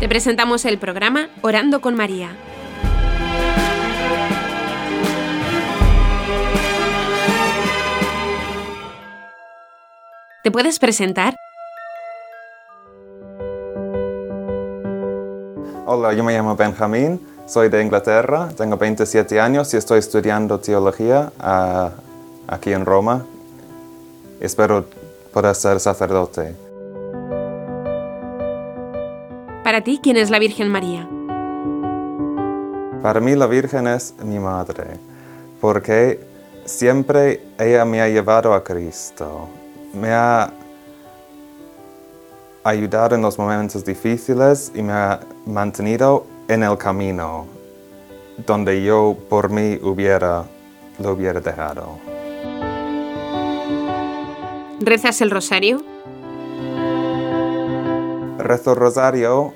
Te presentamos el programa Orando con María. ¿Te puedes presentar? Hola, yo me llamo Benjamín, soy de Inglaterra, tengo 27 años y estoy estudiando teología ah, aquí en Roma. Espero poder ser sacerdote. Para ti, ¿quién es la Virgen María? Para mí la Virgen es mi madre, porque siempre ella me ha llevado a Cristo, me ha ayudado en los momentos difíciles y me ha mantenido en el camino donde yo por mí hubiera lo hubiera dejado. ¿Rezas el rosario? Rezo el rosario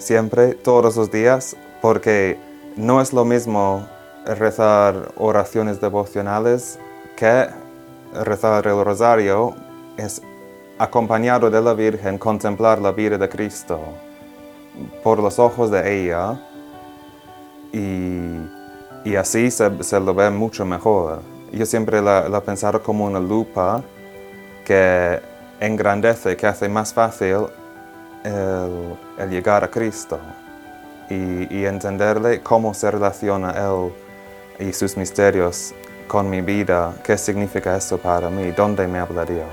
siempre, todos los días, porque no es lo mismo rezar oraciones devocionales que rezar el rosario. Es acompañado de la Virgen, contemplar la vida de Cristo por los ojos de ella y, así se, lo ve mucho mejor. Yo siempre la, la he pensado como una lupa que engrandece, que hace más fácil el, llegar a Cristo y, y, entenderle cómo se relaciona Él y sus misterios con mi vida, qué significa eso para mí, dónde me habla Dios.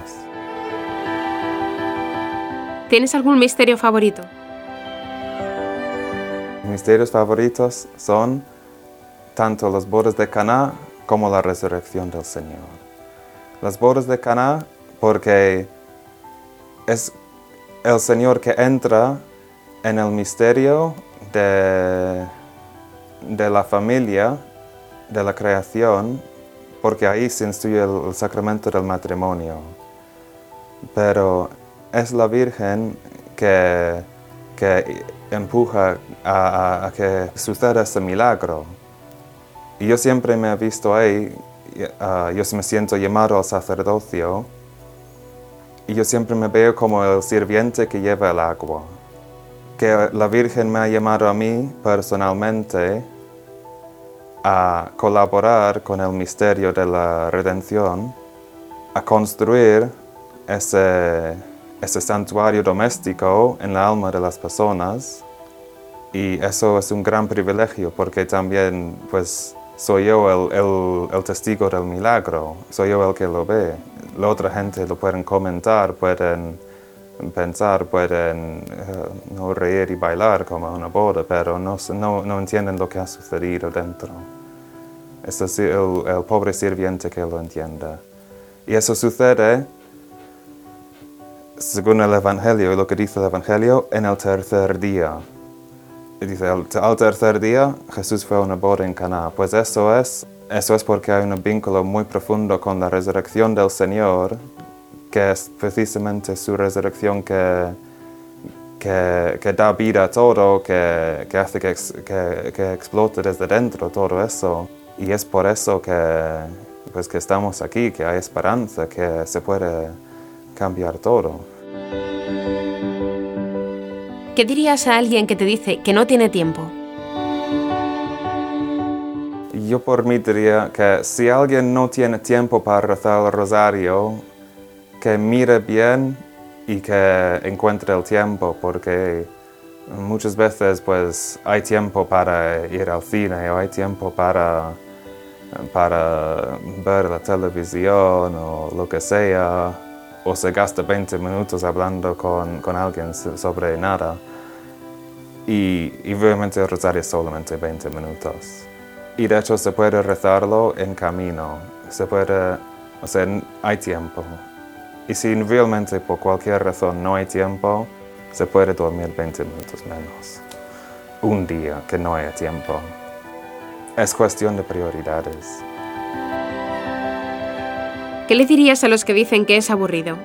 ¿Tienes algún misterio favorito? Mis misterios favoritos son tanto las bodas de Caná como la resurrección del Señor. Las bodas de Caná porque es el Señor que entra en el misterio de, de la familia, de la creación, porque ahí se instituye el sacramento del matrimonio. Pero es la Virgen que, que empuja a, que suceda ese milagro. Y yo siempre me he visto ahí, uh, yo me siento llamado al sacerdocio, y yo siempre me veo como el sirviente que lleva el agua. Que la Virgen me ha llamado a mí personalmente a colaborar con el misterio de la redención, a construir ese ese santuario doméstico en la alma de las personas y eso es un gran privilegio porque también pues soy yo el, testigo del milagro, soy yo el que lo ve. La otra gente lo pueden comentar, pueden pensar, pueden eh, no reír y bailar como una boda, pero no, no, entienden lo que ha sucedido dentro. Es el, el pobre sirviente que lo entiende. Y eso sucede según el Evangelio, lo que dice el Evangelio, en el tercer día. Y dice, al tercer día Jesús fue a una boda en Caná. Pues eso es, eso es porque hay un vínculo muy profundo con la resurrección del Señor, que es precisamente su resurrección que, que, da vida a todo, que, hace que, que, explote desde dentro todo eso. Y es por eso que, pues, que estamos aquí, que hay esperanza, que se puede cambiar todo. ¿Qué dirías a alguien que te dice que no tiene tiempo? Yo por mí diría que si alguien no tiene tiempo para rezar el rosario, que mire bien y que encuentre el tiempo, porque muchas veces pues hay tiempo para ir al cine o hay tiempo para, para ver la televisión o lo que sea, o se gasta 20 minutos hablando con, con alguien sobre nada. Y, y realmente el rosario es solamente 20 minutos. Y de hecho se puede rezarlo en camino, se puede, o sea, hay tiempo. Y si realmente por cualquier razón no hay tiempo, se puede dormir 20 minutos menos. Un día que no haya tiempo. Es cuestión de prioridades. ¿Qué le dirías a los que dicen que es aburrido?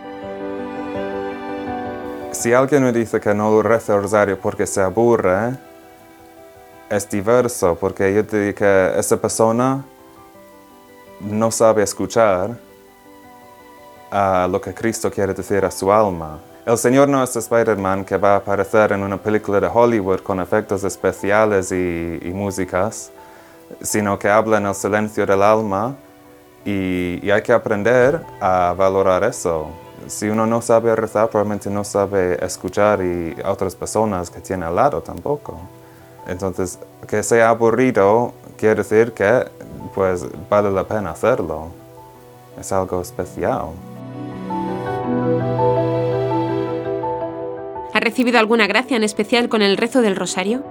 Si alguien me dice que no reza el rosario porque se aburre, es diverso, porque yo digo que esa persona no sabe escuchar a lo que Cristo quiere decir a su alma. El Señor no es Spider-Man que va a aparecer en una película de Hollywood con efectos especiales y, músicas, sino que habla en el silencio del alma y, hay que aprender a valorar eso. Si uno no sabe rezar, probablemente no sabe escuchar y otras personas que tiene al lado tampoco. Entonces, que sea aburrido quiere decir que pues vale la pena hacerlo. Es algo especial. ¿Ha recibido alguna gracia en especial con el rezo del rosario?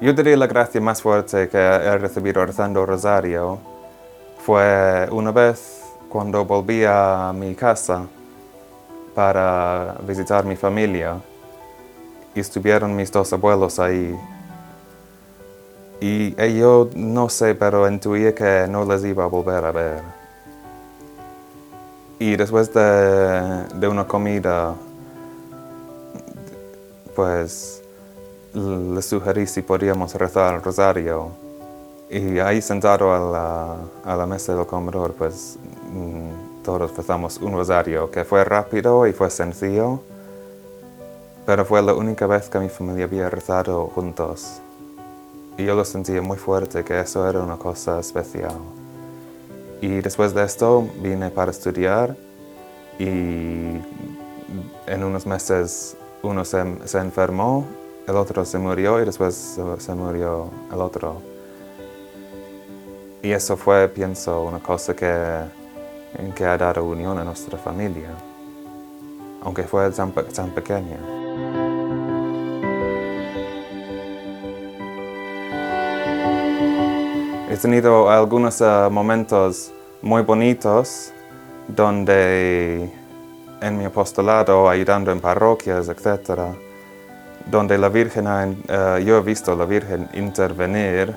Yo diría la gracia más fuerte que he recibido rezando el rosario fue una vez cuando volví a mi casa para visitar mi familia estuvieron mis dos abuelos ahí. Y yo no sé, pero intuía que no les iba a volver a ver. Y después de, una comida, pues le sugerí si podíamos rezar el rosario. Y ahí sentado a la, mesa del comedor, pues mm, todos rezamos un rosario que fue rápido y fue sencillo, pero fue la única vez que mi familia había rezado juntos. Y yo lo sentía muy fuerte, que eso era una cosa especial. Y después de esto vine para estudiar y en unos meses uno se, enfermó, el otro se murió y después se, murió el otro. Y eso fue, pienso, una cosa que, que ha dado unión a nuestra familia, aunque fue tan, tan pequeña. He tenido algunos eh, momentos muy bonitos donde en mi apostolado, ayudando en parroquias, etc., donde la Virgen, eh, yo he visto a la Virgen intervenir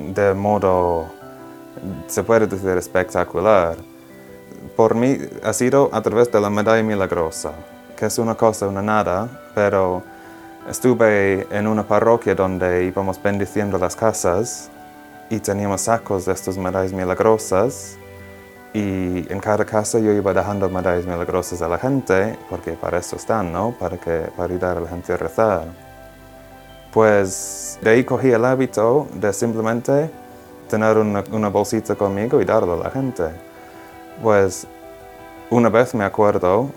de modo, se puede decir, espectacular. Por mí ha sido a través de la medalla milagrosa, que es una cosa, una nada, pero estuve en una parroquia donde íbamos bendiciendo las casas y teníamos sacos de estas medallas milagrosas y en cada casa yo iba dejando medallas milagrosas a la gente, porque para eso están, ¿no? Para, que, para ayudar a la gente a rezar. Pues de ahí cogí el hábito de simplemente tener una, una bolsita conmigo y darlo a la gente. Pues una vez me acuerdo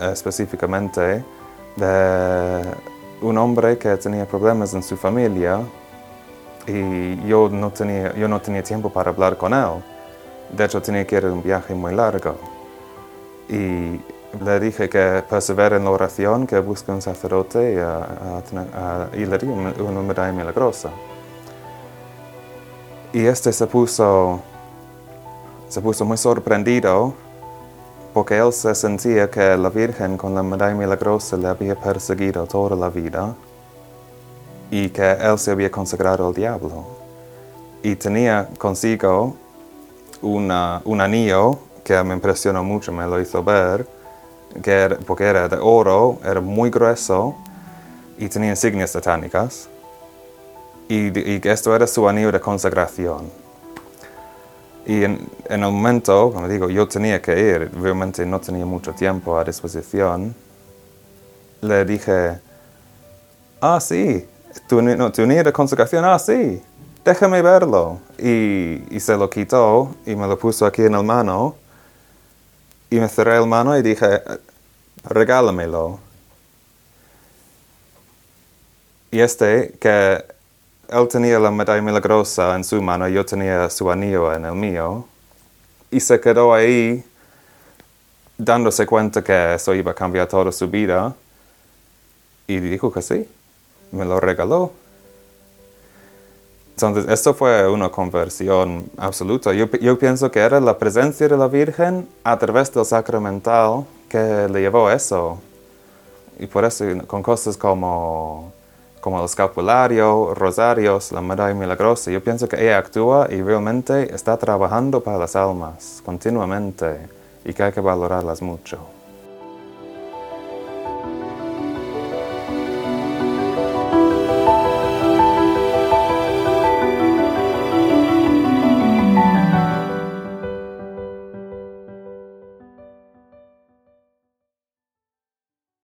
específicamente de un hombre que tenía problemas en su familia y yo no tenía, yo no tenía tiempo para hablar con él. De hecho, tenía que ir a un viaje muy largo. Y le dije que persevere en la oración, que busque un sacerdote y, le di una, medalla milagrosa. Y este se puso, se puso muy sorprendido porque él se sentía que la Virgen con la medalla milagrosa le había perseguido toda la vida y que él se había consagrado al diablo. Y tenía consigo una, un anillo que me impresionó mucho, me lo hizo ver, que porque era de oro, era muy grueso y tenía insignias satánicas. Y, y esto era su anillo de consagración. Y en, en, el momento, como digo, yo tenía que ir, realmente no tenía mucho tiempo a disposición, le dije, ah, sí, tu, no, tu de consagración, ah, sí, déjame verlo. Y, y, se lo quitó y me lo puso aquí en el mano. Y me cerré el mano y dije, regálamelo. Y este, que él tenía la medalla milagrosa en su mano, yo tenía su anillo en el mío. Y se quedó ahí dándose cuenta que eso iba a cambiar toda su vida. Y dijo que sí me lo regaló. Entonces, esto fue una conversión absoluta. Yo, pienso que era la presencia de la Virgen a través del sacramental que le llevó eso. Y por eso, con cosas como, como el escapulario, rosarios, la medalla milagrosa, yo pienso que ella actúa y realmente está trabajando para las almas continuamente y que hay que valorarlas mucho.